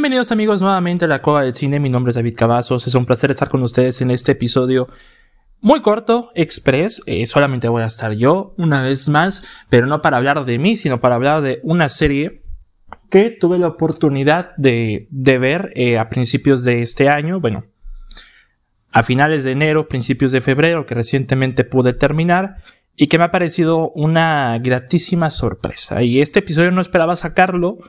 Bienvenidos amigos nuevamente a la Cueva del Cine, mi nombre es David Cavazos, es un placer estar con ustedes en este episodio muy corto, express, eh, solamente voy a estar yo una vez más, pero no para hablar de mí, sino para hablar de una serie que tuve la oportunidad de, ver eh, a principios de este año, bueno, a finales de enero, principios de febrero, que recientemente pude terminar y que me ha parecido una gratísima sorpresa. Y este episodio no esperaba sacarlo,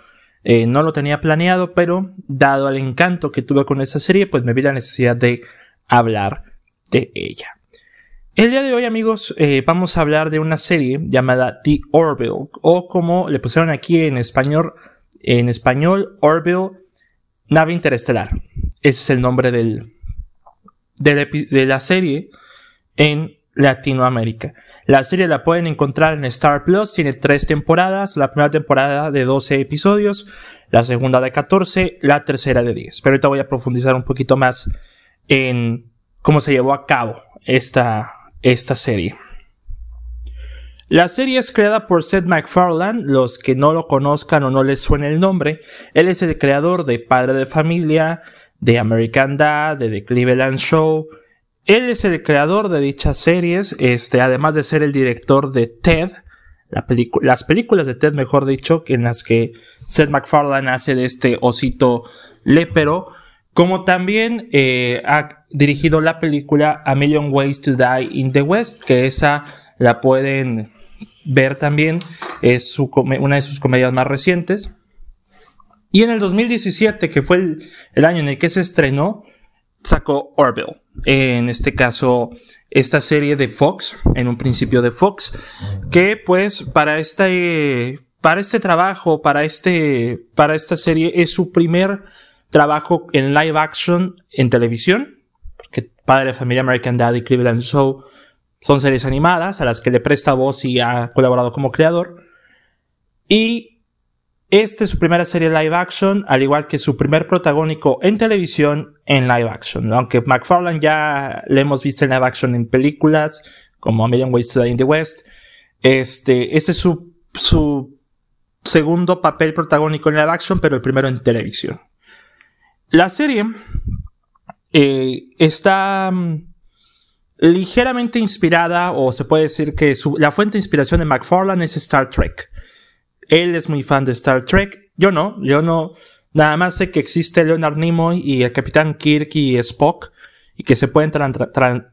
eh, no lo tenía planeado, pero dado el encanto que tuve con esa serie, pues me vi la necesidad de hablar de ella. El día de hoy, amigos, eh, vamos a hablar de una serie llamada The Orville, o como le pusieron aquí en español, en español, Orville, nave interestelar. Ese es el nombre de la serie en Latinoamérica. La serie la pueden encontrar en Star Plus, tiene tres temporadas, la primera temporada de 12 episodios, la segunda de 14, la tercera de 10. Pero ahorita voy a profundizar un poquito más en cómo se llevó a cabo esta, esta serie. La serie es creada por Seth MacFarlane, los que no lo conozcan o no les suene el nombre, él es el creador de Padre de Familia, de American Dad, de The Cleveland Show, él es el creador de dichas series, este, además de ser el director de Ted, las películas de Ted, mejor dicho, en las que Seth MacFarlane hace de este osito lépero, como también eh, ha dirigido la película A Million Ways to Die in the West, que esa la pueden ver también, es una de sus comedias más recientes. Y en el 2017, que fue el año en el que se estrenó, sacó Orville. En este caso, esta serie de Fox, en un principio de Fox, que pues para este, para este trabajo, para este, para esta serie es su primer trabajo en live action en televisión, que Padre de Familia American Dad Cleveland Show son series animadas a las que le presta voz y ha colaborado como creador. Y esta es su primera serie live action, al igual que su primer protagónico en televisión en live action. Aunque McFarlane ya le hemos visto en live action en películas, como A Million Ways to Die in the West. Este, este es su, su segundo papel protagónico en live action, pero el primero en televisión. La serie eh, está mm, ligeramente inspirada, o se puede decir que la fuente de inspiración de McFarlane es Star Trek. Él es muy fan de Star Trek. Yo no, yo no. Nada más sé que existe Leonard Nimoy y el Capitán Kirk y Spock y que se pueden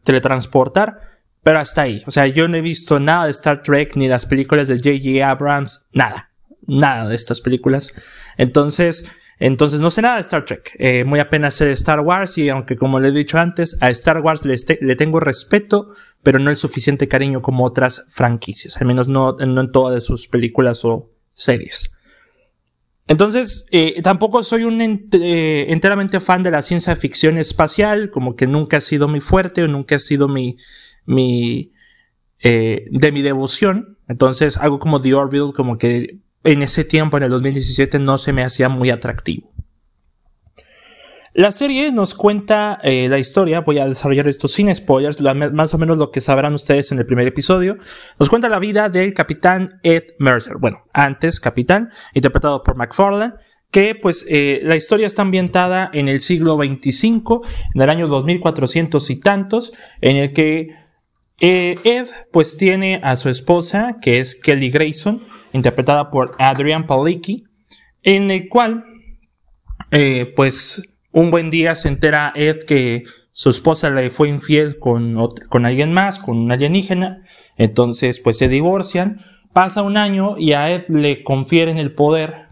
teletransportar, pero hasta ahí. O sea, yo no he visto nada de Star Trek ni las películas de J.J. Abrams, nada, nada de estas películas. Entonces, entonces no sé nada de Star Trek. Eh, muy apenas sé de Star Wars y aunque como le he dicho antes, a Star Wars le, le tengo respeto, pero no el suficiente cariño como otras franquicias. Al menos no, no en todas sus películas o series. Entonces, eh, tampoco soy un eh, enteramente fan de la ciencia ficción espacial, como que nunca ha sido mi fuerte o nunca ha sido mi, mi, eh, de mi devoción. Entonces, algo como The Orville, como que en ese tiempo, en el 2017, no se me hacía muy atractivo. La serie nos cuenta eh, la historia, voy a desarrollar esto sin spoilers, más o menos lo que sabrán ustedes en el primer episodio. Nos cuenta la vida del capitán Ed Mercer, bueno, antes capitán, interpretado por McFarlane, que pues eh, la historia está ambientada en el siglo 25, en el año 2400 y tantos, en el que eh, Ed pues tiene a su esposa, que es Kelly Grayson, interpretada por Adrian Palicki, en el cual pues un buen día se entera Ed que su esposa le fue infiel con, con alguien más, con un alienígena. Entonces, pues se divorcian. Pasa un año y a Ed le confieren el poder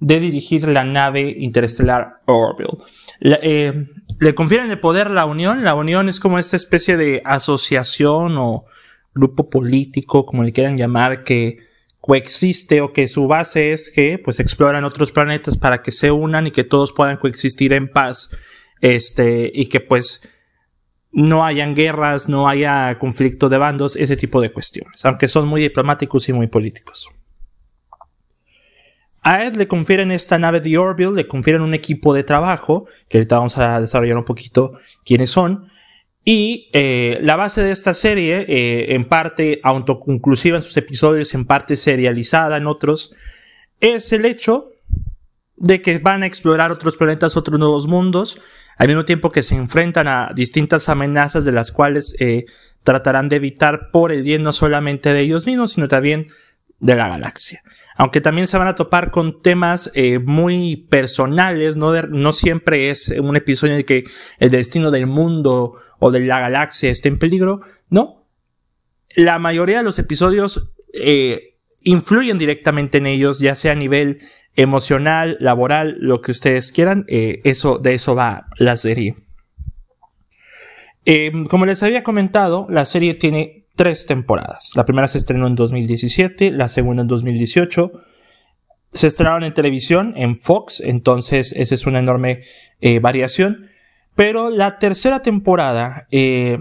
de dirigir la nave interestelar Orville. Eh, le confieren el poder la Unión. La Unión es como esta especie de asociación o grupo político, como le quieran llamar, que coexiste o que su base es que pues exploran otros planetas para que se unan y que todos puedan coexistir en paz este y que pues no hayan guerras, no haya conflicto de bandos, ese tipo de cuestiones, aunque son muy diplomáticos y muy políticos. A Ed le confieren esta nave de Orville, le confieren un equipo de trabajo, que ahorita vamos a desarrollar un poquito quiénes son, y eh, la base de esta serie, eh, en parte autoconclusiva en sus episodios, en parte serializada en otros, es el hecho de que van a explorar otros planetas, otros nuevos mundos, al mismo tiempo que se enfrentan a distintas amenazas de las cuales eh, tratarán de evitar por el bien no solamente de ellos mismos, sino también de la galaxia. Aunque también se van a topar con temas eh, muy personales, no, no siempre es un episodio en el que el destino del mundo o de la galaxia esté en peligro, no. La mayoría de los episodios eh, influyen directamente en ellos, ya sea a nivel emocional, laboral, lo que ustedes quieran, eh, eso, de eso va la serie. Em, como les había comentado, la serie tiene tres temporadas. La primera se estrenó en 2017, la segunda en 2018. Se estrenaron en televisión, en Fox, entonces esa es una enorme eh, variación. Pero la tercera temporada eh,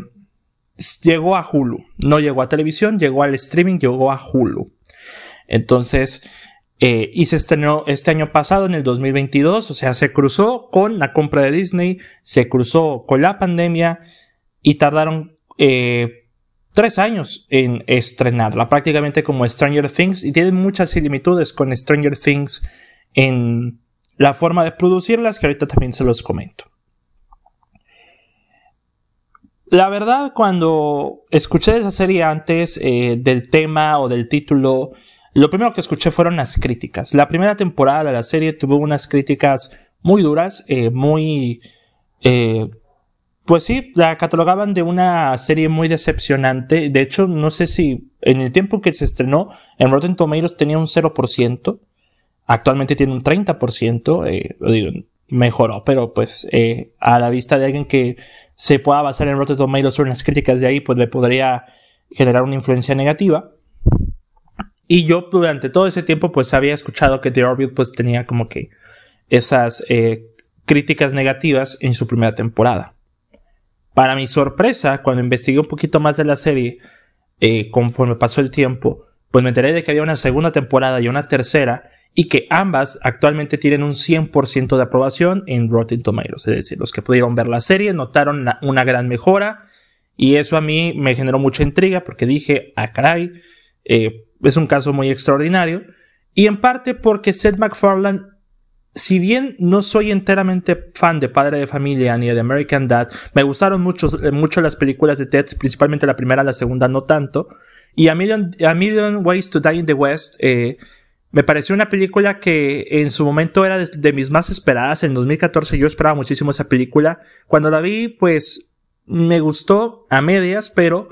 llegó a Hulu. No llegó a televisión, llegó al streaming, llegó a Hulu. Entonces, eh, y se estrenó este año pasado, en el 2022, o sea, se cruzó con la compra de Disney, se cruzó con la pandemia y tardaron eh, tres años en estrenarla, prácticamente como Stranger Things, y tienen muchas similitudes con Stranger Things en la forma de producirlas, que ahorita también se los comento. La verdad, cuando escuché esa serie antes eh, del tema o del título, lo primero que escuché fueron las críticas. La primera temporada de la serie tuvo unas críticas muy duras, eh, muy... Eh, pues sí, la catalogaban de una serie muy decepcionante. De hecho, no sé si en el tiempo que se estrenó, en Rotten Tomatoes tenía un 0%. Actualmente tiene un 30%. Eh, digo, mejoró, pero pues eh, a la vista de alguien que se pueda basar en Rotten Tomatoes o en las críticas de ahí, pues le podría generar una influencia negativa. Y yo durante todo ese tiempo pues había escuchado que The Orbit pues tenía como que esas eh, críticas negativas en su primera temporada. Para mi sorpresa, cuando investigué un poquito más de la serie, eh, conforme pasó el tiempo, pues me enteré de que había una segunda temporada y una tercera y que ambas actualmente tienen un 100% de aprobación en Rotten Tomatoes. Es decir, los que pudieron ver la serie notaron una gran mejora y eso a mí me generó mucha intriga porque dije, ah caray, eh, es un caso muy extraordinario. Y en parte porque Seth MacFarlane, si bien no soy enteramente fan de Padre de Familia ni de American Dad, me gustaron mucho, eh, mucho las películas de Ted, principalmente la primera, la segunda no tanto. Y A Million, a Million Ways to Die in the West, eh, me pareció una película que en su momento era de, mis más esperadas. En 2014 yo esperaba muchísimo esa película. Cuando la vi, pues me gustó a medias, pero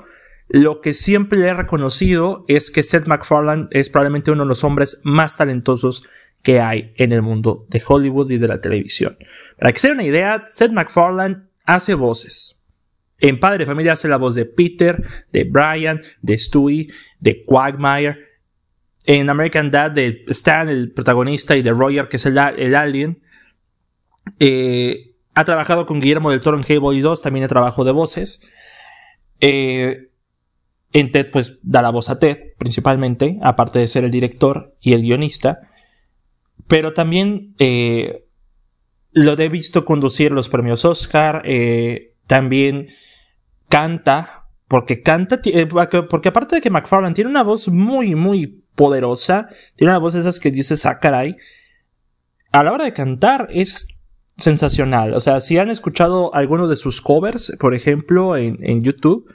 lo que siempre le he reconocido es que Seth MacFarlane es probablemente uno de los hombres más talentosos que hay en el mundo de Hollywood y de la televisión. Para que se den una idea, Seth MacFarlane hace voces. En Padre Familia hace la voz de Peter, de Brian, de Stewie, de Quagmire. En American Dad de Stan, el protagonista, y de Roger, que es el, alien. Eh, ha trabajado con Guillermo del Toro en Hellboy 2, también ha trabajado de voces. Eh, en Ted, pues da la voz a Ted, principalmente, aparte de ser el director y el guionista. Pero también eh, lo he visto conducir los premios Oscar. También canta, porque canta, porque aparte de que McFarlane tiene una voz muy, muy poderosa, tiene una voz de esas que dices, ah, caray. A la hora de cantar es sensacional. O sea, si han escuchado alguno de sus covers, por ejemplo, en, en YouTube,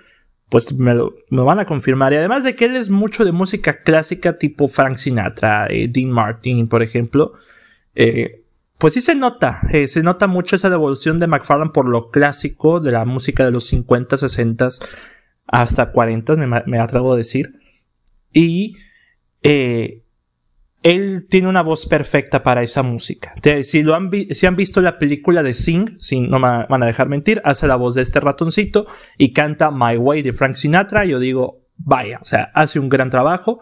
pues me lo, van a confirmar. Y además de que él es mucho de música clásica tipo Frank Sinatra, eh, Dean Martin, por ejemplo, eh, pues sí se nota, eh, se nota mucho esa devolución de McFarlane por lo clásico de la música de los 50, 60 hasta 40, me, me atrevo a decir. Y él tiene una voz perfecta para esa música. Si, lo han, si han visto la película de Sing, si no me van a dejar mentir, hace la voz de este ratoncito y canta My Way de Frank Sinatra. Yo digo, vaya, o sea, hace un gran trabajo.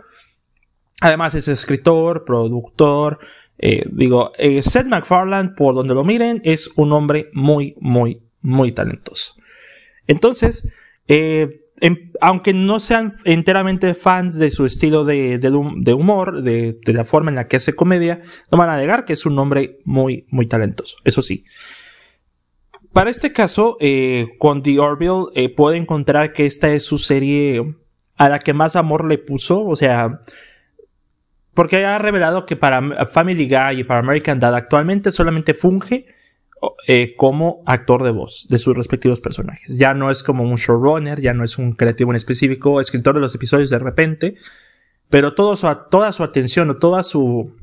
Además es escritor, productor. Eh, digo, eh, Seth MacFarlane, por donde lo miren, es un hombre muy, muy, muy talentoso. Entonces, eh, aunque no sean enteramente fans de su estilo de, humor, de, la forma en la que hace comedia, no van a negar que es un hombre muy, muy talentoso. Eso sí. Para este caso, eh, con The Orville eh, puede encontrar que esta es su serie a la que más amor le puso. O sea, porque ha revelado que para Family Guy y para American Dad actualmente solamente funge eh, como actor de voz de sus respectivos personajes. Ya no es como un showrunner, ya no es un creativo en específico, escritor de los episodios de repente, pero todo su, toda su atención o toda su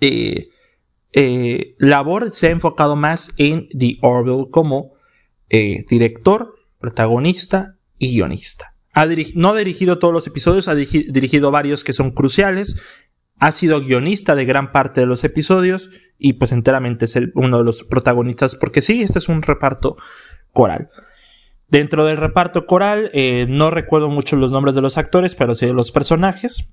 eh, eh, labor se ha enfocado más en The Orville como director, protagonista y guionista. no ha dirigido todos los episodios, ha dirigido varios que son cruciales, ha sido guionista de gran parte de los episodios y pues enteramente es uno de los protagonistas porque sí, este es un reparto coral. Dentro del reparto coral eh, no recuerdo mucho los nombres de los actores, pero sí de los personajes,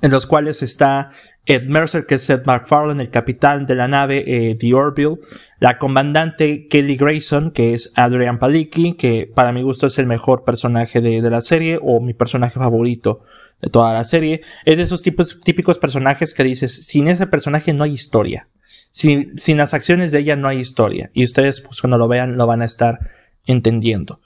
en los cuales está Ed Mercer, que es Seth MacFarlane, el capitán de la nave eh, The Orville, la comandante Kelly Grayson, que es Adrian Palicki, que para mi gusto es el mejor personaje de, de la serie o mi personaje favorito de toda la serie. Es de esos típicos personajes que dices, sin ese personaje no hay historia. Sin, sin las acciones de ella no hay historia. Y ustedes, pues cuando lo vean, lo van a estar entendiendo.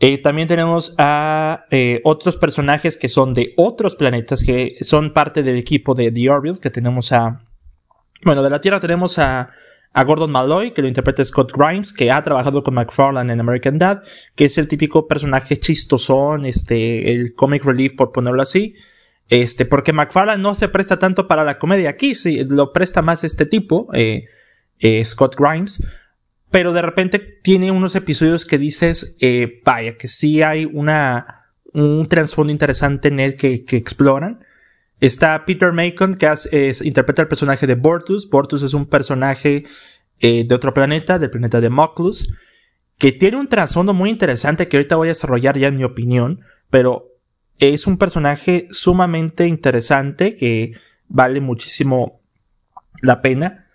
Eh, también tenemos a eh, otros personajes que son de otros planetas, que son parte del equipo de The Orville, que tenemos a... Bueno, de la Tierra tenemos a a Gordon Malloy, que lo interpreta Scott Grimes, que ha trabajado con McFarlane en American Dad, que es el típico personaje chistosón, este, el comic relief, por ponerlo así. Este, porque McFarlane no se presta tanto para la comedia aquí, sí, lo presta más este tipo, eh, eh, Scott Grimes. Pero de repente tiene unos episodios que dices, eh, vaya, que sí hay una, un trasfondo interesante en él que, exploran. Está Peter Macon, que interpreta el personaje de Bortus. Bortus es un personaje eh, de otro planeta, del planeta de Moclus, que tiene un trasfondo muy interesante que ahorita voy a desarrollar ya en mi opinión, pero es un personaje sumamente interesante que vale muchísimo la pena.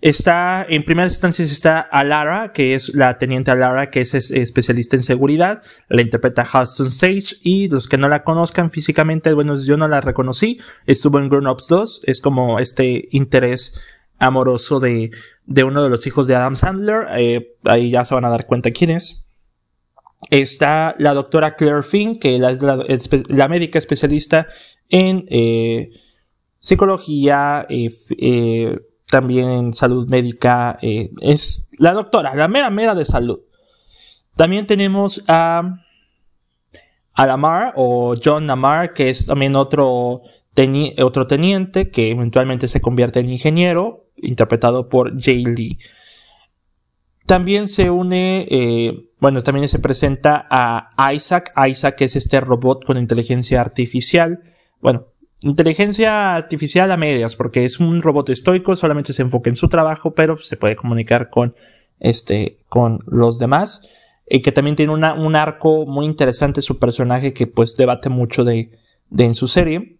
Está, en primera instancia está Alara, que es la teniente Alara, que es, especialista en seguridad. La interpreta Halston Sage. Y los que no la conozcan físicamente, bueno, yo no la reconocí. Estuvo en Grown Ups 2. Es como este interés amoroso de, de uno de los hijos de Adam Sandler. Eh, ahí ya se van a dar cuenta quién es. Está la doctora Claire Finn, que es la, médica especialista en eh, psicología, eh, también en salud médica, eh, es la doctora, la mera mera de salud. También tenemos a, a Lamar o John Lamar, que es también otro, otro teniente que eventualmente se convierte en ingeniero, interpretado por Jay Lee. También se une, eh, bueno, también se presenta a Isaac. Isaac es este robot con inteligencia artificial. Bueno, Inteligencia artificial a medias, porque es un robot estoico, solamente se enfoca en su trabajo, pero se puede comunicar con, este, con los demás. Y que también tiene un arco muy interesante su personaje que pues debate mucho de, de en su serie.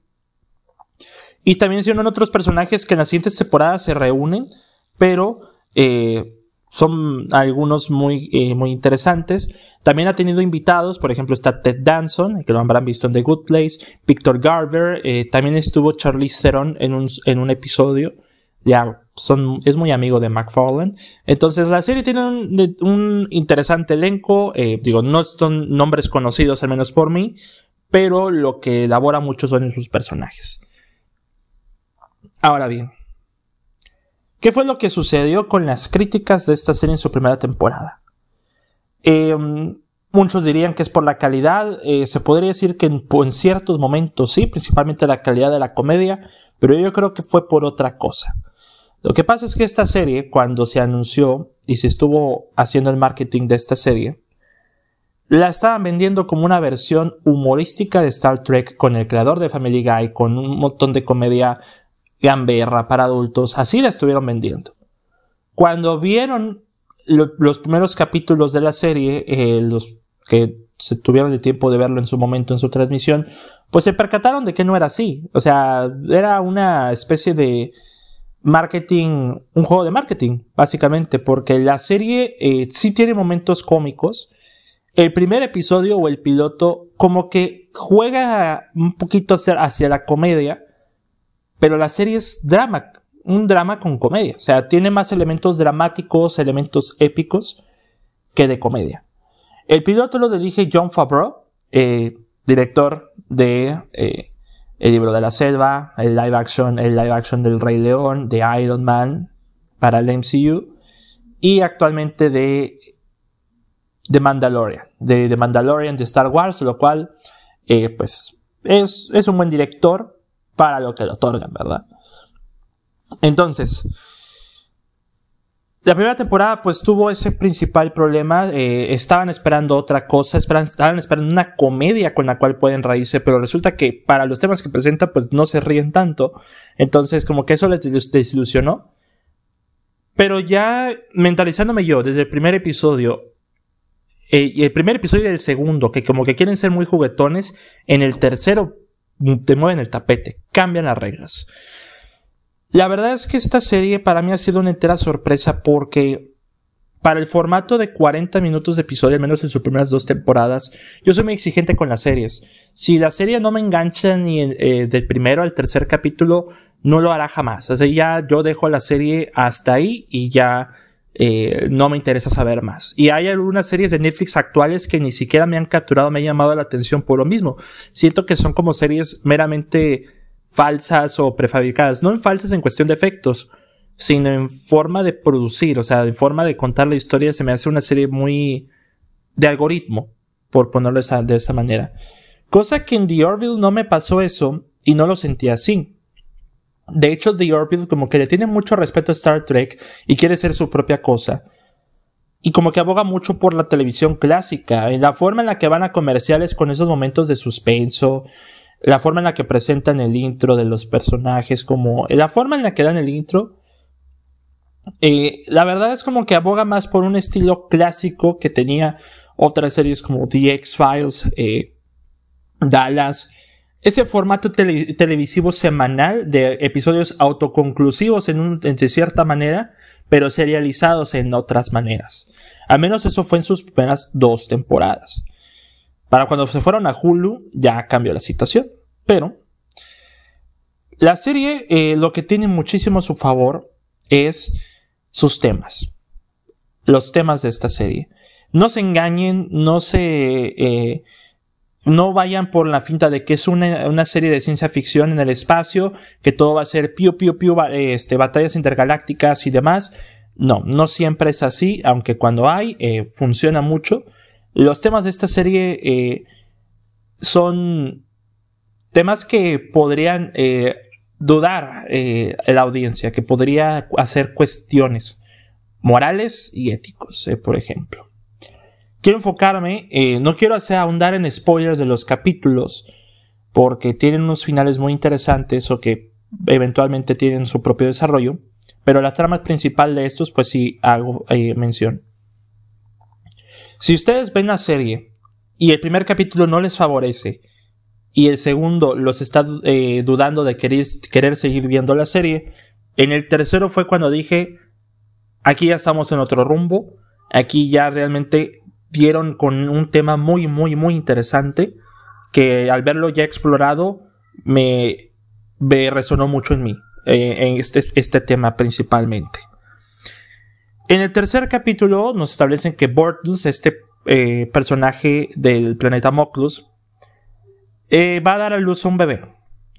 Y también se unen otros personajes que en las siguientes temporadas se reúnen, pero eh, son algunos muy, eh, muy interesantes. También ha tenido invitados, por ejemplo está Ted Danson, que lo habrán visto en The Good Place, Victor Garber, eh, también estuvo Charlie Theron en un, en un episodio, ya son, es muy amigo de McFarlane. Entonces la serie tiene un, interesante elenco, eh, digo, no son nombres conocidos al menos por mí, pero lo que elabora mucho son sus personajes. Ahora bien, ¿Qué fue lo que sucedió con las críticas de esta serie en su primera temporada? Em, muchos dirían que es por la calidad, eh, se podría decir que en, en, ciertos momentos sí, principalmente la calidad de la comedia, pero yo creo que fue por otra cosa. Lo que pasa es que esta serie, cuando se anunció y se estuvo haciendo el marketing de esta serie, la estaban vendiendo como una versión humorística de Star Trek con el creador de Family Guy, con un montón de comedia gamberra para adultos, así la estuvieron vendiendo. Cuando vieron los primeros capítulos de la serie, eh, los que se tuvieron el tiempo de verlo en su momento en su transmisión, pues se percataron de que no era así. O sea, era una especie de marketing, un juego de marketing, básicamente, porque la serie eh, sí tiene momentos cómicos. El primer episodio o el piloto como que juega un poquito hacia la comedia, pero la serie es drama, un drama con comedia. O sea, tiene más elementos dramáticos, elementos épicos que de comedia. El piloto lo dirige John Favreau, eh, director de eh, el libro de la selva, el live action, el live action del Rey León, de Iron Man para el MCU y actualmente de The Mandalorian, de The Mandalorian de Star Wars, lo cual eh, pues es, es un buen director para lo que le otorgan, ¿verdad? Entonces, la primera temporada pues tuvo ese principal problema, eh, estaban esperando otra cosa, estaban esperando una comedia con la cual pueden reírse, pero resulta que para los temas que presenta pues no se ríen tanto, entonces como que eso les desilusionó. Pero ya mentalizándome yo desde el primer episodio, eh, y el primer episodio y el segundo, que como que quieren ser muy juguetones, en el tercero te mueven el tapete, cambian las reglas. La verdad es que esta serie para mí ha sido una entera sorpresa porque para el formato de 40 minutos de episodio, al menos en sus primeras dos temporadas, yo soy muy exigente con las series. Si la serie no me engancha ni eh, del primero al tercer capítulo, no lo hará jamás. Sea, ya yo dejo la serie hasta ahí y ya eh, no me interesa saber más. Y hay algunas series de Netflix actuales que ni siquiera me han capturado, me han llamado la atención por lo mismo. Siento que son como series meramente falsas o prefabricadas, no en falsas en cuestión de efectos, sino en forma de producir, o sea, en forma de contar la historia, se me hace una serie muy de algoritmo, por ponerlo de esa manera. Cosa que en The Orville no me pasó eso y no lo sentí así. De hecho, The Orville como que le tiene mucho respeto a Star Trek y quiere ser su propia cosa. Y como que aboga mucho por la televisión clásica, en la forma en la que van a comerciales con esos momentos de suspenso, la forma en la que presentan el intro de los personajes, como la forma en la que dan el intro, eh, la verdad es como que aboga más por un estilo clásico que tenía otras series como The X-Files, eh, Dallas, ese formato televisivo semanal de episodios autoconclusivos en, cierta manera, pero serializados en otras maneras. Al menos eso fue en sus primeras dos temporadas. Para cuando se fueron a Hulu ya cambió la situación. Pero la serie eh, lo que tiene muchísimo a su favor es sus temas. Los temas de esta serie. No se engañen, no se... Eh, no vayan por la finta de que es una, serie de ciencia ficción en el espacio, que todo va a ser piu piu piu, este, batallas intergalácticas y demás. No, no siempre es así, aunque cuando hay, eh, funciona mucho. Los temas de esta serie eh, son temas que podrían eh, dudar la audiencia, que podría hacer cuestiones morales y éticos, por ejemplo. Quiero enfocarme, no quiero hacer ahondar en spoilers de los capítulos, porque tienen unos finales muy interesantes o que eventualmente tienen su propio desarrollo, pero la trama principal de estos, pues sí hago mención. Si ustedes ven la serie y el primer capítulo no les favorece y el segundo los está eh, dudando de querer, querer seguir viendo la serie, en el tercero fue cuando dije, aquí ya estamos en otro rumbo, aquí ya realmente dieron con un tema muy, muy, muy interesante que al verlo ya explorado me, resonó mucho en mí, eh, en este, este tema principalmente. En el tercer capítulo nos establecen que Bortlus, este eh, personaje del planeta Moclus, eh, va a dar a luz a un bebé.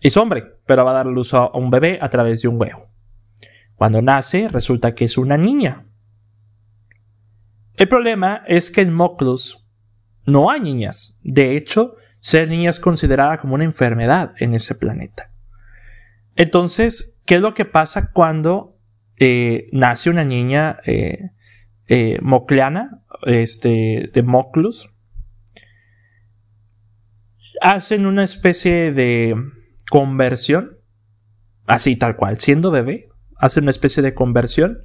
Es hombre, pero va a dar a luz a un bebé a través de un huevo. Cuando nace, resulta que es una niña. El problema es que en Moclus no hay niñas. De hecho, ser niña es considerada como una enfermedad en ese planeta. Entonces, ¿qué es lo que pasa cuando eh, nace una niña eh, eh, mocleana, este, de Moclus. Hacen una especie de conversión, así tal cual, siendo bebé, hacen una especie de conversión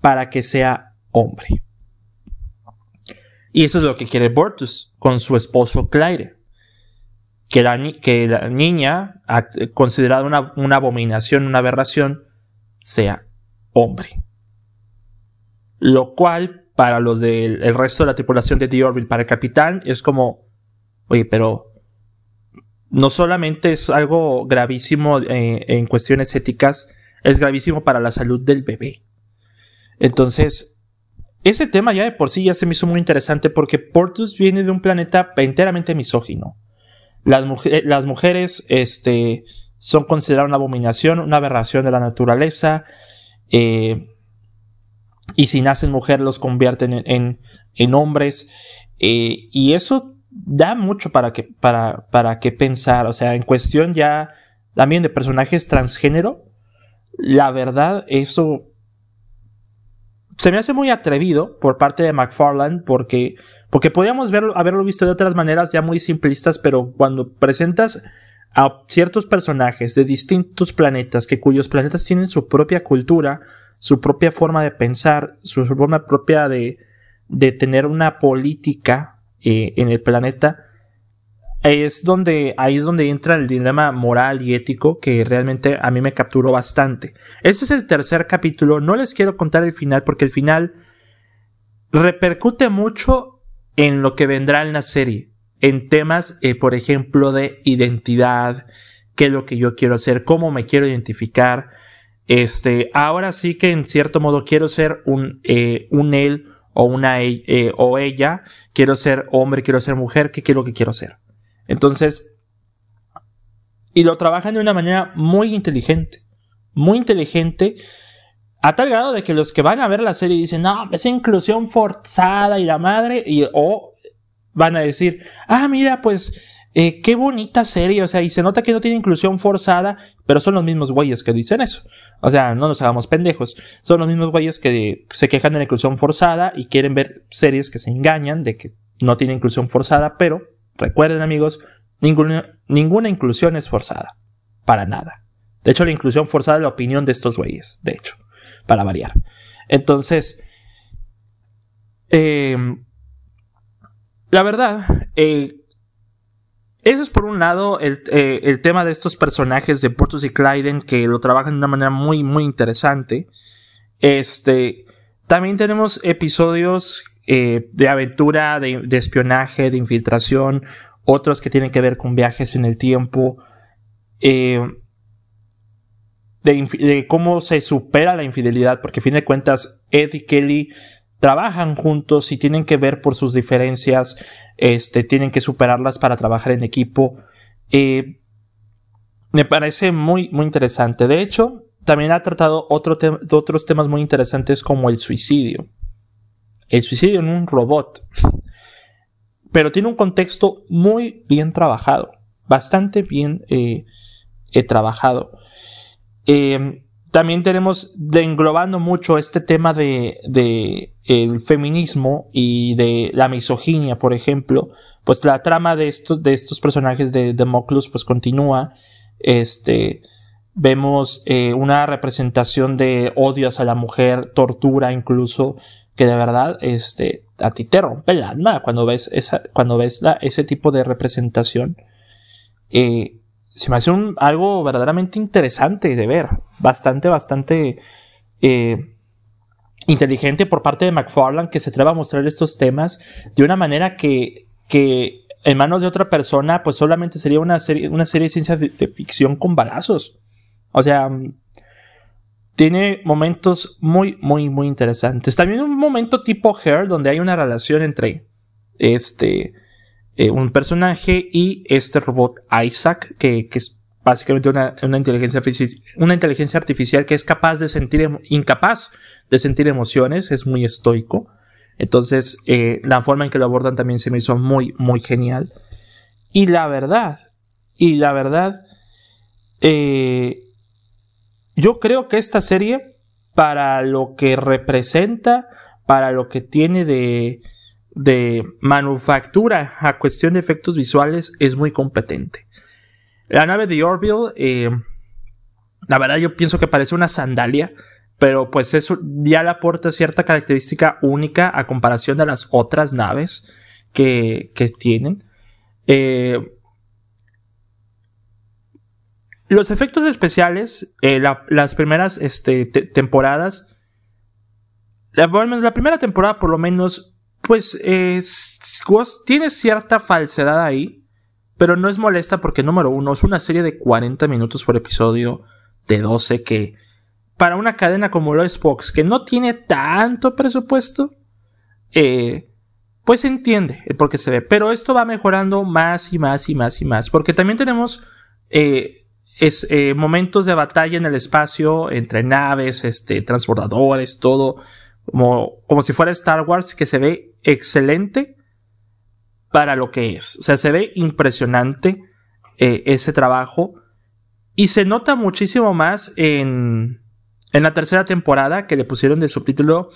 para que sea hombre. Y eso es lo que quiere Bortus con su esposo Claire. Que la, niña, considerada una, abominación, una aberración, sea hombre. Lo cual, para los del resto de la tripulación de The Orville, para el capitán, es como, oye, pero no solamente es algo gravísimo eh, en cuestiones éticas, es gravísimo para la salud del bebé. Entonces, ese tema ya de por sí ya se me hizo muy interesante porque Portus viene de un planeta enteramente misógino. Las, mujeres este, son consideradas una abominación, una aberración de la naturaleza. Eh, y si nacen mujeres los convierten en, en, hombres. Eh, y eso da mucho para que, para, para que pensar. O sea, en cuestión ya también de personajes transgénero, la verdad, eso se me hace muy atrevido por parte de McFarland porque, porque podíamos verlo, haberlo visto de otras maneras ya muy simplistas, pero cuando presentas a ciertos personajes de distintos planetas, que cuyos planetas tienen su propia cultura, su propia forma de pensar, su forma propia de, de tener una política eh, en el planeta, es donde, ahí es donde entra el dilema moral y ético que realmente a mí me capturó bastante. Este es el tercer capítulo, no les quiero contar el final porque el final repercute mucho en lo que vendrá en la serie, en temas, eh, por ejemplo, de identidad, qué es lo que yo quiero hacer, cómo me quiero identificar. Este, ahora sí que en cierto modo quiero ser un, eh, un él o una eh, o ella, quiero ser hombre, quiero ser mujer, qué quiero que quiero ser. Entonces, y lo trabajan de una manera muy inteligente, muy inteligente, a tal grado de que los que van a ver la serie dicen, no, es inclusión forzada y la madre, y o van a decir, ah, mira, pues, eh, qué bonita serie, o sea, y se nota que no tiene inclusión forzada, pero son los mismos güeyes que dicen eso. O sea, no nos hagamos pendejos. Son los mismos güeyes que se quejan de la inclusión forzada y quieren ver series que se engañan de que no tiene inclusión forzada, pero Recuerden amigos, ninguna, inclusión es forzada. Para nada. De hecho, la inclusión forzada es la opinión de estos güeyes. De hecho, para variar. Entonces, em, la verdad, eh, eso es por un lado el, eh, el, tema de estos personajes de Portus y Clyden que lo trabajan de una manera muy, muy interesante. Este, también tenemos episodios eh, de aventura, de, espionaje, de infiltración, otros que tienen que ver con viajes en el tiempo, eh, de, cómo se supera la infidelidad, porque a fin de cuentas Ed y Kelly trabajan juntos y tienen que ver por sus diferencias, este, tienen que superarlas para trabajar en equipo. Eh, me parece muy, muy interesante. De hecho, también ha tratado otros temas muy interesantes como el suicidio el suicidio en un robot. Pero tiene un contexto muy bien trabajado, bastante bien eh, eh, trabajado. Em, también tenemos de englobando mucho este tema de, el feminismo y de la misoginia, por ejemplo. Pues la trama de estos, de estos personajes de Democlus pues continúa. Este, vemos eh, una representación de odios a la mujer, tortura incluso, que de verdad este, a ti te rompe el alma cuando ves, esa, cuando ves ese tipo de representación. Eh, se me hace un, algo verdaderamente interesante de ver. Bastante, bastante eh, inteligente por parte de McFarland que se atreva a mostrar estos temas de una manera que, que en manos de otra persona, pues solamente sería una serie, una serie de ciencia de ficción con balazos. O sea, tiene momentos muy, muy, muy interesantes. También un momento tipo Hair, donde hay una relación entre este, eh, un personaje y este robot Isaac, que, es básicamente una, inteligencia, una inteligencia artificial que es capaz de sentir, incapaz de sentir emociones, es muy estoico. Entonces, eh, la forma en que lo abordan también se me hizo muy, muy genial. Y la verdad, y la verdad, eh, yo creo que esta serie, para lo que representa, para lo que tiene de, manufactura a cuestión de efectos visuales, es muy competente. La nave de Orville, eh, la verdad yo pienso que parece una sandalia, pero pues eso ya le aporta cierta característica única a comparación de las otras naves que, que tienen. Eh, los efectos especiales, eh, las primeras este, temporadas, la, la, primera temporada por lo menos, pues tiene cierta falsedad ahí, pero no es molesta porque número uno, es una serie de 40 minutos por episodio, de 12 que para una cadena como lo Fox, que no tiene tanto presupuesto, eh, pues se entiende el por qué se ve. Pero esto va mejorando más y más y más y más. Porque también tenemos eh, es, eh, momentos de batalla en el espacio, entre naves, este, transbordadores, todo. Como, como si fuera Star Wars, que se ve excelente para lo que es. O sea, se ve impresionante eh, ese trabajo. Y se nota muchísimo más en, en la tercera temporada que le pusieron de subtítulo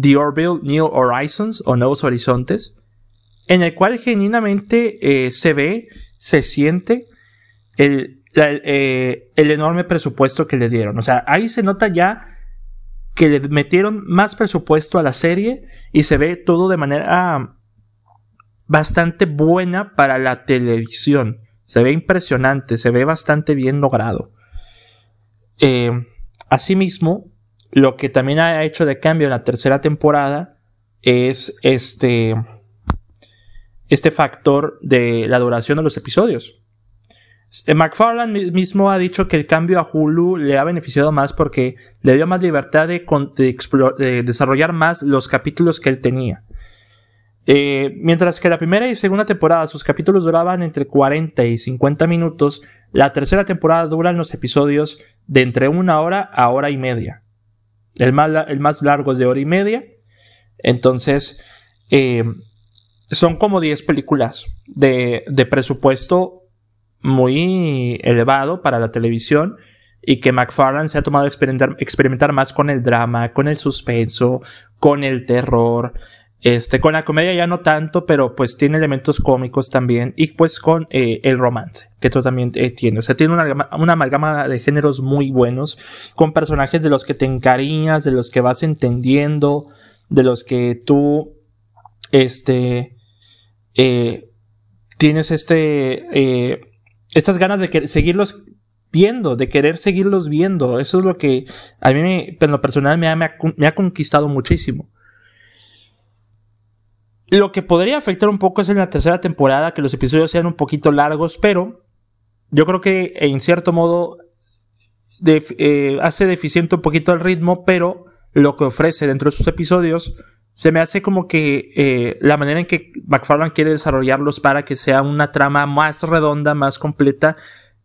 The Orville New Horizons o Nuevos Horizontes, en el cual genuinamente eh, se ve, se siente el, eh, el enorme presupuesto que le dieron. O sea, ahí se nota ya que le metieron más presupuesto a la serie y se ve todo de manera bastante buena para la televisión. Se ve impresionante, se ve bastante bien logrado. Eh, asimismo, lo que también ha hecho de cambio en la tercera temporada es este, este factor de la duración de los episodios. Eh, McFarland mismo ha dicho que el cambio a Hulu le ha beneficiado más porque le dio más libertad de, de desarrollar más los capítulos que él tenía. Eh, mientras que la primera y segunda temporada sus capítulos duraban entre 40 y 50 minutos, la tercera temporada duran los episodios de entre una hora a hora y media. El más, el más largo es de hora y media. Entonces, eh, son como 10 películas de, de presupuesto muy elevado para la televisión y que McFarlane se ha tomado experimentar, experimentar, más con el drama, con el suspenso, con el terror, este, con la comedia ya no tanto, pero pues tiene elementos cómicos también. Y pues con eh, el romance, que esto también eh, tiene. O sea, tiene una, una, amalgama de géneros muy buenos, con personajes de los que te encariñas, de los que vas entendiendo, de los que tú, este, eh, tienes este, eh, estas ganas de seguirlos viendo, de querer seguirlos viendo. Eso es lo que a mí, me, en lo personal, me ha, me ha conquistado muchísimo. Lo que podría afectar un poco es en la tercera temporada que los episodios sean un poquito largos, pero yo creo que en cierto modo eh, hace deficiente un poquito el ritmo, pero lo que ofrece dentro de sus episodios se me hace como que eh, la manera en que McFarlane quiere desarrollarlos para que sea una trama más redonda, más completa,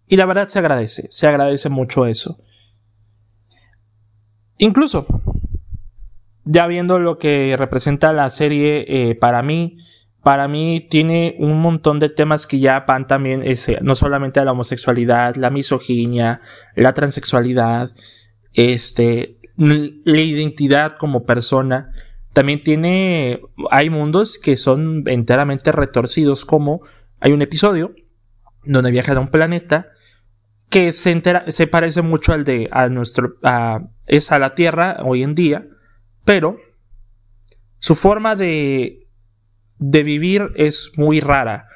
y la verdad se agradece, se agradece mucho eso. Incluso, ya viendo lo que representa la serie eh, para mí, para mí tiene un montón de temas que ya van también, ese, no solamente a la homosexualidad, la misoginia, la transexualidad, este, la identidad como persona. También tiene, hay mundos que son enteramente retorcidos, como hay un episodio donde viaja a un planeta que se, entera, se parece mucho al de, a nuestro, es a la Tierra hoy en día, pero su forma de, de vivir es muy rara.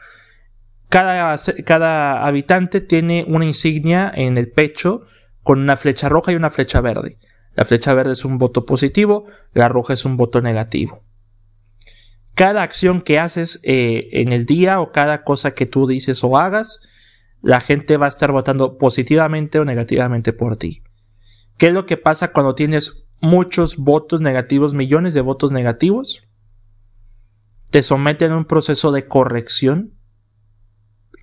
Cada, cada habitante tiene una insignia en el pecho con una flecha roja y una flecha verde. La flecha verde es un voto positivo, la roja es un voto negativo. Cada acción que haces eh, en el día o cada cosa que tú dices o hagas, la gente va a estar votando positivamente o negativamente por ti. ¿Qué es lo que pasa cuando tienes muchos votos negativos, millones de votos negativos, te someten a un proceso de corrección,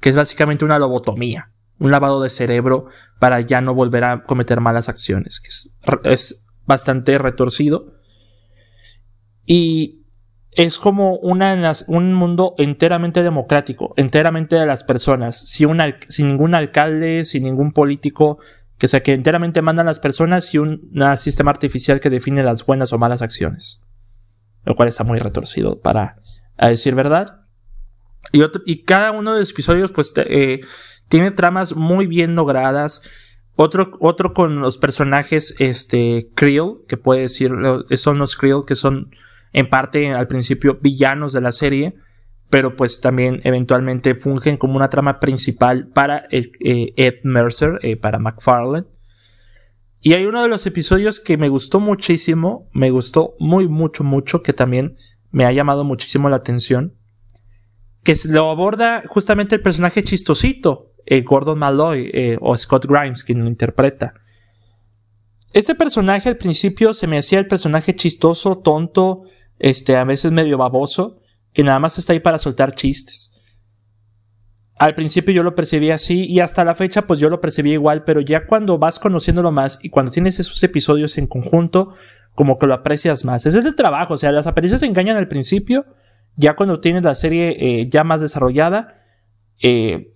que es básicamente una lobotomía, un lavado de cerebro para ya no volver a cometer malas acciones, que es, bastante retorcido. Y es como una, un mundo enteramente democrático, enteramente de las personas, sin, sin ningún alcalde, sin ningún político que sea que enteramente mandan las personas y un sistema artificial que define las buenas o malas acciones. Lo cual está muy retorcido para decir verdad. Y, otro, y cada uno de los episodios pues eh, tiene tramas muy bien logradas. Otro, otro con los personajes, este, Creel, que puede decir, son los Creel que son en parte al principio villanos de la serie pero pues también eventualmente fungen como una trama principal para eh, Ed Mercer, eh, para McFarlane. Y hay uno de los episodios que me gustó muchísimo, me gustó muy, mucho, mucho, que también me ha llamado muchísimo la atención, que lo aborda justamente el personaje chistosito, eh, Gordon Malloy, o Scott Grimes, quien lo interpreta. Este personaje al principio se me hacía el personaje chistoso, tonto, este, a veces medio baboso, que nada más está ahí para soltar chistes. Al principio yo lo percibía así y hasta la fecha pues yo lo percibía igual, pero ya cuando vas conociéndolo más y cuando tienes esos episodios en conjunto, como que lo aprecias más. Es el trabajo, o sea, las apariencias engañan al principio, ya cuando tienes la serie eh, ya más desarrollada, eh,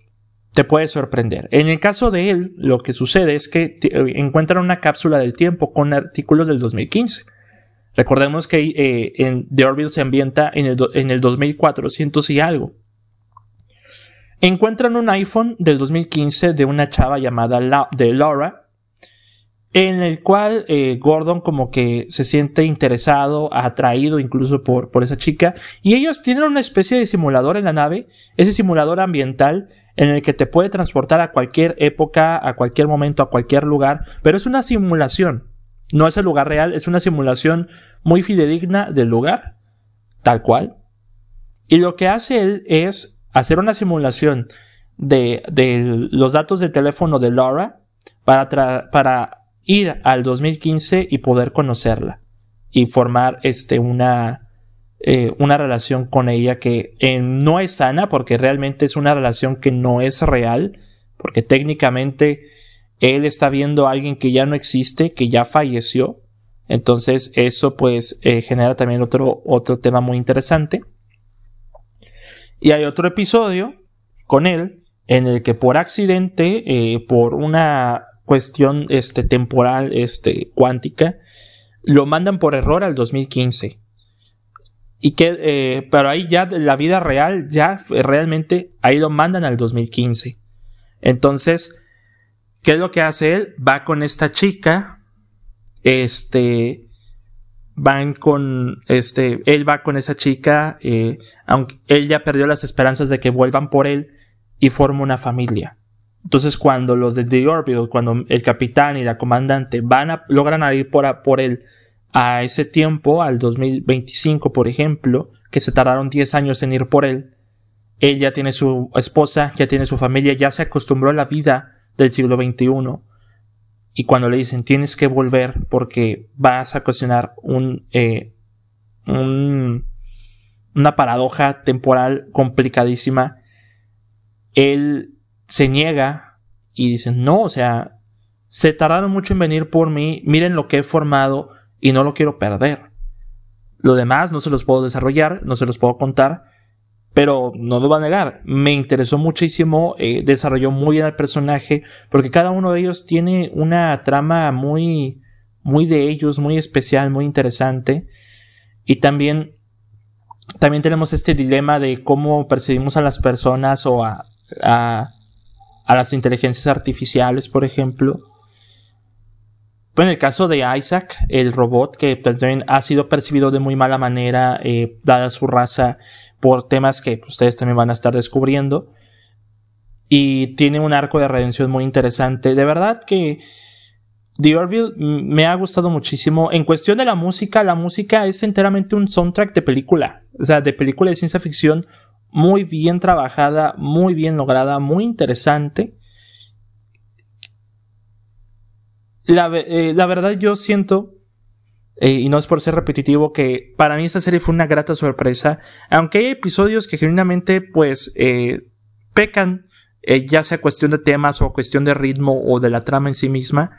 te puede sorprender. En el caso de él, lo que sucede es que eh, encuentran una cápsula del tiempo con artículos del 2015. Recordemos que en The Orville se ambienta en el, en el 2400 y algo. Encuentran un iPhone del 2015 de una chava llamada de Laura, en el cual eh, Gordon como que se siente interesado, atraído incluso por, por esa chica, y ellos tienen una especie de simulador en la nave, ese simulador ambiental en el que te puede transportar a cualquier época, a cualquier momento, a cualquier lugar, pero es una simulación, no es el lugar real, es una simulación muy fidedigna del lugar, tal cual. Y lo que hace él es hacer una simulación de, los datos de teléfono de Laura para, para ir al 2015 y poder conocerla y formar este, una, eh, una relación con ella que eh, no es sana porque realmente es una relación que no es real porque técnicamente él está viendo a alguien que ya no existe, que ya falleció. Entonces eso pues eh, genera también otro, otro tema muy interesante. Y hay otro episodio con él en el que por accidente, por una cuestión este, temporal, este, cuántica, lo mandan por error al 2015. Y que, eh, pero ahí ya la vida real, ya realmente ahí lo mandan al 2015. Entonces, ¿qué es lo que hace él? Va con esta chica, este, van con, este, él va con esa chica, eh, aunque él ya perdió las esperanzas de que vuelvan por él y forma una familia. Entonces cuando los de The Orbital, cuando el capitán y la comandante van a, logran ir por, por él a ese tiempo, al 2025 por ejemplo, que se tardaron 10 años en ir por él, él ya tiene su esposa, ya tiene su familia, ya se acostumbró a la vida del siglo XXI y cuando le dicen tienes que volver porque vas a cuestionar un, eh, un una paradoja temporal complicadísima, él se niega y dice, no, o sea, se tardaron mucho en venir por mí, miren lo que he formado y no lo quiero perder. Lo demás no se los puedo desarrollar, no se los puedo contar, pero no lo va a negar, me interesó muchísimo, eh, desarrolló muy bien al personaje, porque cada uno de ellos tiene una trama muy, muy de ellos, muy especial, muy interesante. Y también, también tenemos este dilema de cómo percibimos a las personas o a, a, a las inteligencias artificiales, por ejemplo. En el caso de Isaac, el robot que también ha sido percibido de muy mala manera, eh, dada su raza, por temas que ustedes también van a estar descubriendo. Y tiene un arco de redención muy interesante. De verdad que The Orville me ha gustado muchísimo. En cuestión de la música, la música es enteramente un soundtrack de película. O sea, de película de ciencia ficción muy bien trabajada, muy bien lograda, muy interesante. La, eh, la verdad yo siento eh, y no es por ser repetitivo, que para mí esta serie fue una grata sorpresa. Aunque hay episodios que genuinamente, pues, eh, pecan, ya sea cuestión de temas o cuestión de ritmo o de la trama en sí misma,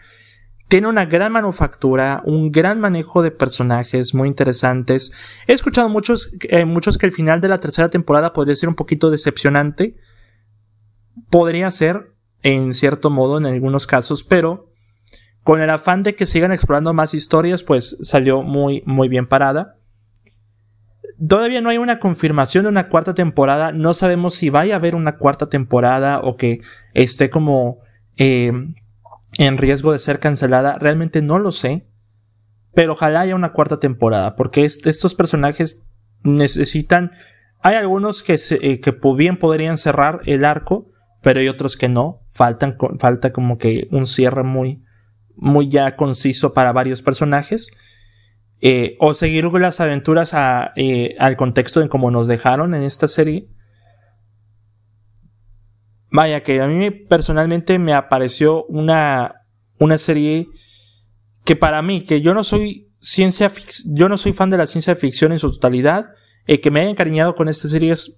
tiene una gran manufactura, un gran manejo de personajes muy interesantes. He escuchado muchos, muchos que el final de la tercera temporada podría ser un poquito decepcionante. Podría ser, en cierto modo, en algunos casos, pero con el afán de que sigan explorando más historias, pues salió muy, muy bien parada. Todavía no hay una confirmación de una cuarta temporada. No sabemos si vaya a haber una cuarta temporada o que esté como eh, en riesgo de ser cancelada. Realmente no lo sé. Pero ojalá haya una cuarta temporada. Porque estos personajes necesitan. Hay algunos que, se, eh, que bien podrían cerrar el arco. Pero hay otros que no. Faltan, falta como que un cierre muy, muy ya conciso para varios personajes. Eh, o seguir las aventuras eh, al contexto en cómo nos dejaron en esta serie. Vaya, que a mí personalmente me apareció una, una serie que para mí, que yo no soy ciencia yo no soy fan de la ciencia ficción en su totalidad, eh, que me haya encariñado con esta serie es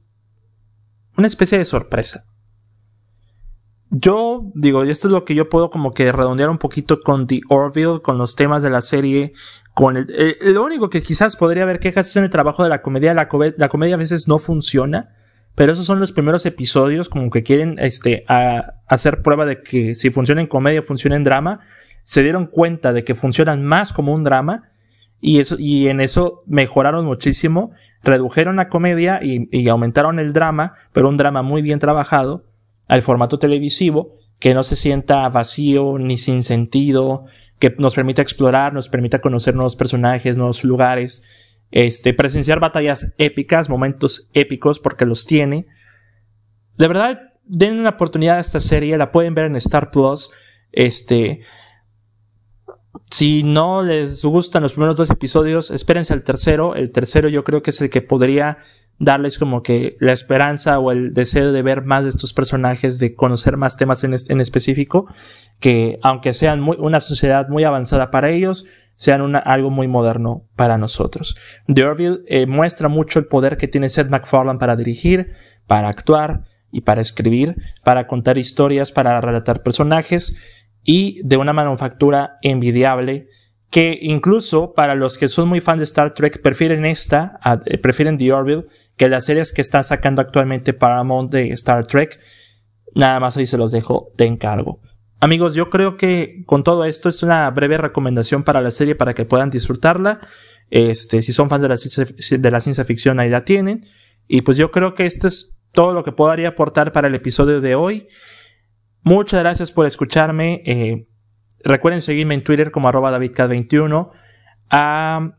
una especie de sorpresa. Yo digo, y esto es lo que yo puedo como que redondear un poquito con The Orville, con los temas de la serie, con el, eh, lo único que quizás podría haber quejas es en el trabajo de la comedia, la, comedia a veces no funciona, pero esos son los primeros episodios como que quieren este, hacer prueba de que si funciona en comedia, funciona en drama, se dieron cuenta de que funcionan más como un drama, y, eso, y en eso mejoraron muchísimo, redujeron la comedia y aumentaron el drama, pero un drama muy bien trabajado, al formato televisivo, que no se sienta vacío ni sin sentido, que nos permita explorar, nos permita conocer nuevos personajes, nuevos lugares, este, presenciar batallas épicas, momentos épicos, porque los tiene. De verdad, den una oportunidad a esta serie, la pueden ver en Star Plus. Este, si no les gustan los primeros dos episodios, espérense al tercero. El tercero yo creo que es el que podría darles como que la esperanza o el deseo de ver más de estos personajes, de conocer más temas en, específico, que aunque sean una sociedad muy avanzada para ellos, sean algo muy moderno para nosotros. The Orville eh, muestra mucho el poder que tiene Seth MacFarlane para dirigir, para actuar y para escribir, para contar historias, para relatar personajes y de una manufactura envidiable que incluso para los que son muy fans de Star Trek prefieren esta, eh, prefieren The Orville que las series que están sacando actualmente Paramount de Star Trek. Nada más ahí se los dejo de encargo. Amigos, yo creo que con todo esto es una breve recomendación para la serie para que puedan disfrutarla. Este, si son fans de la, de la ciencia ficción, ahí la tienen. Y pues yo creo que esto es todo lo que podría aportar para el episodio de hoy. Muchas gracias por escucharme. Eh, recuerden seguirme en Twitter como arroba davidcad21. A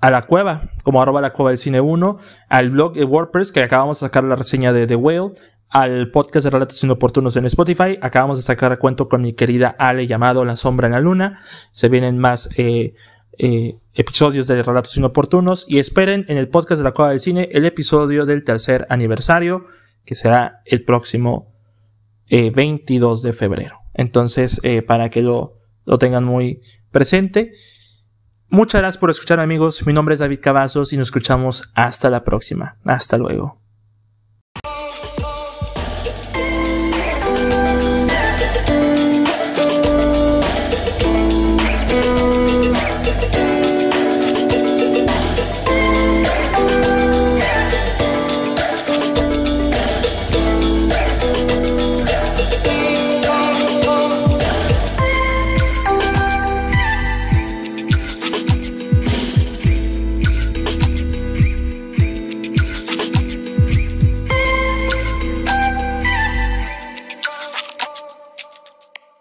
a la cueva, como arroba la cueva del cine 1, al blog de WordPress, que acabamos de sacar la reseña de The Whale, al podcast de relatos inoportunos en Spotify, acabamos de sacar cuento con mi querida Ale llamado La Sombra en la Luna, se vienen más eh, eh, episodios de relatos inoportunos y esperen en el podcast de la cueva del cine el episodio del tercer aniversario, que será el próximo 22 eh, de febrero. Entonces, para que lo, lo tengan muy presente. Muchas gracias por escuchar amigos, mi nombre es David Cavazos y nos escuchamos hasta la próxima. Hasta luego.